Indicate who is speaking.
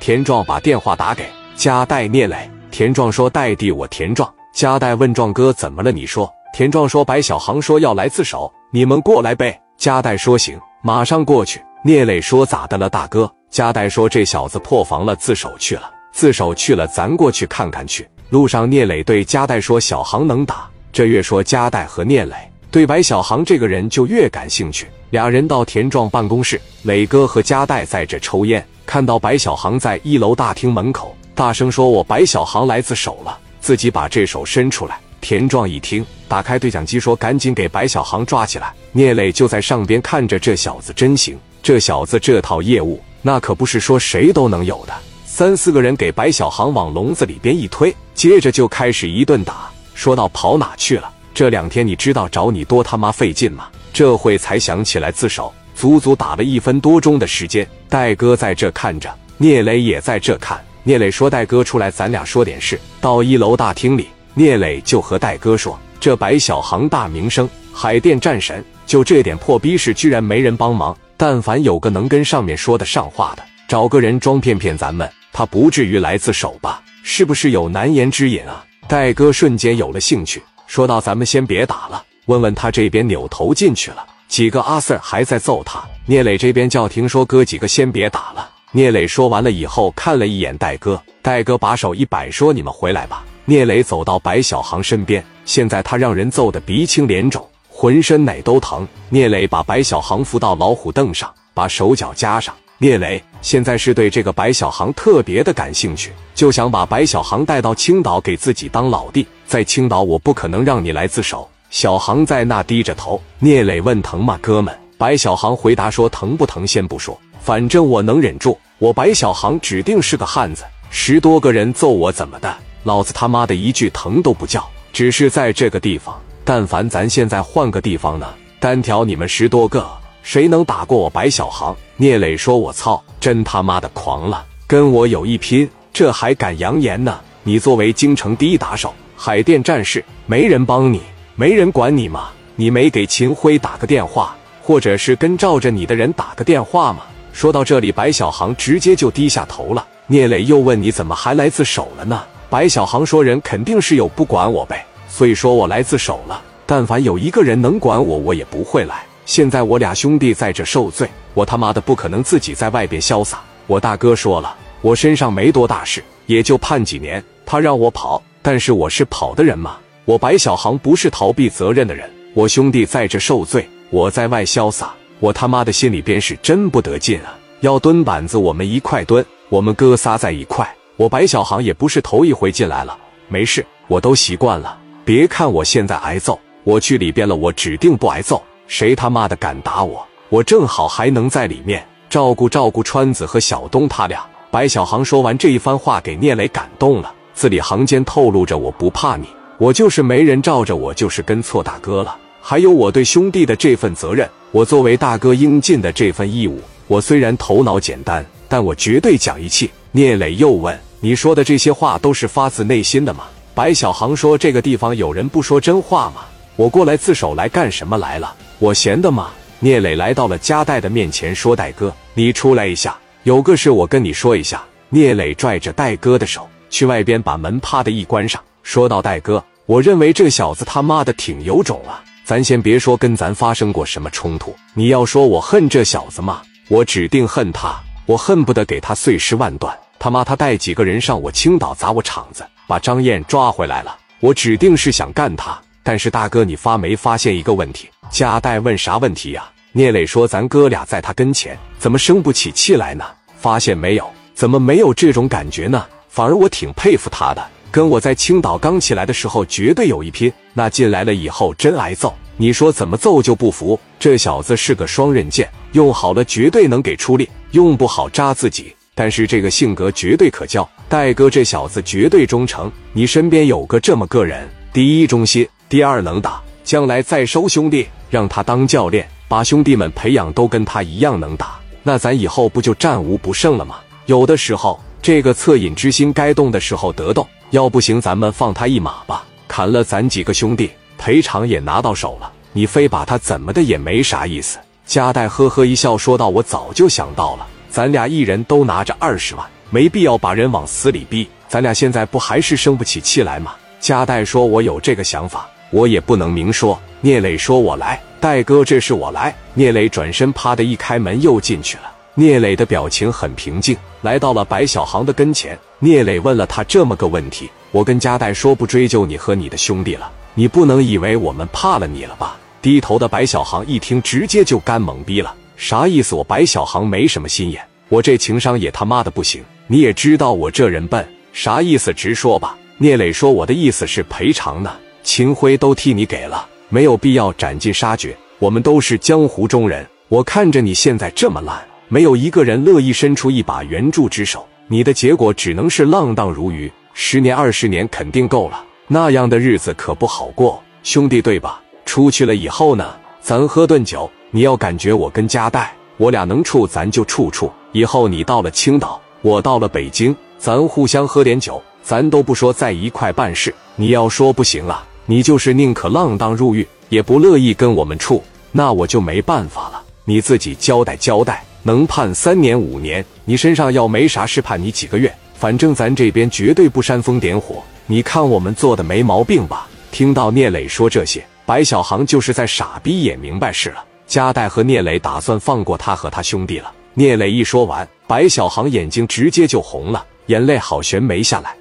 Speaker 1: 田壮把电话打给加代聂磊，田壮说：“代弟，我田壮。”加代问壮哥：“怎么了？你说。”田壮说：“白小航说要来自首，你们过来呗。”加代说：“行，马上过去。”聂磊说：“咋的了，大哥？”加代说：“这小子破防了，自首去了。自首去了，咱过去看看去。”路上，聂磊对加代说：“小航能打。”这越说，加代和聂磊对白小航这个人就越感兴趣。俩人到田壮办公室，磊哥和加代在这抽烟。看到白小航在一楼大厅门口，大声说：“我白小航来自首了。”自己把这手伸出来。田壮一听，打开对讲机说：“赶紧给白小航抓起来！”聂磊就在上边看着，这小子真行，这小子这套业务那可不是说谁都能有的。三四个人给白小航往笼子里边一推，接着就开始一顿打。说到跑哪去了？这两天你知道找你多他妈费劲吗？这会才想起来自首。足足打了一分多钟的时间，戴哥在这看着，聂磊也在这看。聂磊说：“戴哥出来，咱俩说点事。”到一楼大厅里，聂磊就和戴哥说：“这白小航大名声，海淀战神，就这点破逼事，居然没人帮忙。但凡有个能跟上面说得上话的，找个人装骗骗咱们，他不至于来自首吧？是不是有难言之隐啊？”戴哥瞬间有了兴趣，说道：“咱们先别打了，问问他这边。”扭头进去了。几个阿 Sir 还在揍他，聂磊这边叫停，说哥几个先别打了。聂磊说完了以后，看了一眼戴哥，戴哥把手一摆，说你们回来吧。聂磊走到白小航身边，现在他让人揍得鼻青脸肿，浑身哪都疼。聂磊把白小航扶到老虎凳上，把手脚夹上。聂磊现在是对这个白小航特别的感兴趣，就想把白小航带到青岛给自己当老弟，在青岛我不可能让你来自首。小航在那低着头，聂磊问：“疼吗，哥们？”白小航回答说：“疼不疼先不说，反正我能忍住。我白小航指定是个汉子。十多个人揍我怎么的？老子他妈的一句疼都不叫。只是在这个地方，但凡咱现在换个地方呢，单挑你们十多个，谁能打过我白小航？”聂磊说：“我操，真他妈的狂了，跟我有一拼，这还敢扬言呢？你作为京城第一打手，海淀战士，没人帮你。”没人管你吗？你没给秦辉打个电话，或者是跟罩着你的人打个电话吗？说到这里，白小航直接就低下头了。聂磊又问：“你怎么还来自首了呢？”白小航说：“人肯定是有不管我呗，所以说我来自首了。但凡有一个人能管我，我也不会来。现在我俩兄弟在这受罪，我他妈的不可能自己在外边潇洒。我大哥说了，我身上没多大事，也就判几年。他让我跑，但是我是跑的人吗？”我白小航不是逃避责任的人，我兄弟在这受罪，我在外潇洒，我他妈的心里边是真不得劲啊！要蹲板子，我们一块蹲，我们哥仨在一块。我白小航也不是头一回进来了，没事，我都习惯了。别看我现在挨揍，我去里边了，我指定不挨揍。谁他妈的敢打我，我正好还能在里面照顾照顾川子和小东他俩。白小航说完这一番话，给聂磊感动了，字里行间透露着我不怕你。我就是没人罩着我，就是跟错大哥了。还有我对兄弟的这份责任，我作为大哥应尽的这份义务。我虽然头脑简单，但我绝对讲义气。聂磊又问：“你说的这些话都是发自内心的吗？”白小航说：“这个地方有人不说真话吗？我过来自首来干什么来了？我闲的吗？”聂磊来到了加代的面前，说：“戴哥，你出来一下，有个事我跟你说一下。”聂磊拽着戴哥的手去外边，把门啪的一关上，说道：“戴哥。”我认为这小子他妈的挺有种啊！咱先别说跟咱发生过什么冲突，你要说我恨这小子吗？我指定恨他，我恨不得给他碎尸万段。他妈他带几个人上我青岛砸我场子，把张燕抓回来了，我指定是想干他。但是大哥，你发没发现一个问题？加代问啥问题呀？聂磊说：“咱哥俩在他跟前，怎么生不起气来呢？发现没有？怎么没有这种感觉呢？反而我挺佩服他的。”跟我在青岛刚起来的时候绝对有一拼，那进来了以后真挨揍。你说怎么揍就不服？这小子是个双刃剑，用好了绝对能给出力，用不好扎自己。但是这个性格绝对可交。戴哥这小子绝对忠诚，你身边有个这么个人，第一忠心，第二能打，将来再收兄弟，让他当教练，把兄弟们培养都跟他一样能打，那咱以后不就战无不胜了吗？有的时候这个恻隐之心该动的时候得动。要不行，咱们放他一马吧，砍了咱几个兄弟，赔偿也拿到手了。你非把他怎么的也没啥意思。加代呵呵一笑，说道：“我早就想到了，咱俩一人都拿着二十万，没必要把人往死里逼。咱俩现在不还是生不起气来吗？加代说：“我有这个想法，我也不能明说。”聂磊说：“我来，戴哥，这是我来。”聂磊转身，啪的一开门又进去了。聂磊的表情很平静，来到了白小航的跟前。聂磊问了他这么个问题：“我跟加代说不追究你和你的兄弟了，你不能以为我们怕了你了吧？”低头的白小航一听，直接就干懵逼了。啥意思？我白小航没什么心眼，我这情商也他妈的不行。你也知道我这人笨。啥意思？直说吧。聂磊说：“我的意思是赔偿呢，秦辉都替你给了，没有必要斩尽杀绝。我们都是江湖中人，我看着你现在这么烂，没有一个人乐意伸出一把援助之手。你的结果只能是浪荡如鱼，十年二十年肯定够了，那样的日子可不好过，兄弟，对吧？出去了以后呢，咱喝顿酒，你要感觉我跟加代，我俩能处，咱就处处。以后你到了青岛，我到了北京。”咱互相喝点酒，咱都不说在一块办事。你要说不行了，你就是宁可浪荡入狱，也不乐意跟我们处，那我就没办法了。你自己交代交代，能判三年五年，你身上要没啥事，判你几个月。反正咱这边绝对不煽风点火。你看我们做的没毛病吧？听到聂磊说这些，白小航就是在傻逼也明白事了。加代和聂磊打算放过他和他兄弟了。聂磊一说完，白小航眼睛直接就红了。眼泪好悬没下来。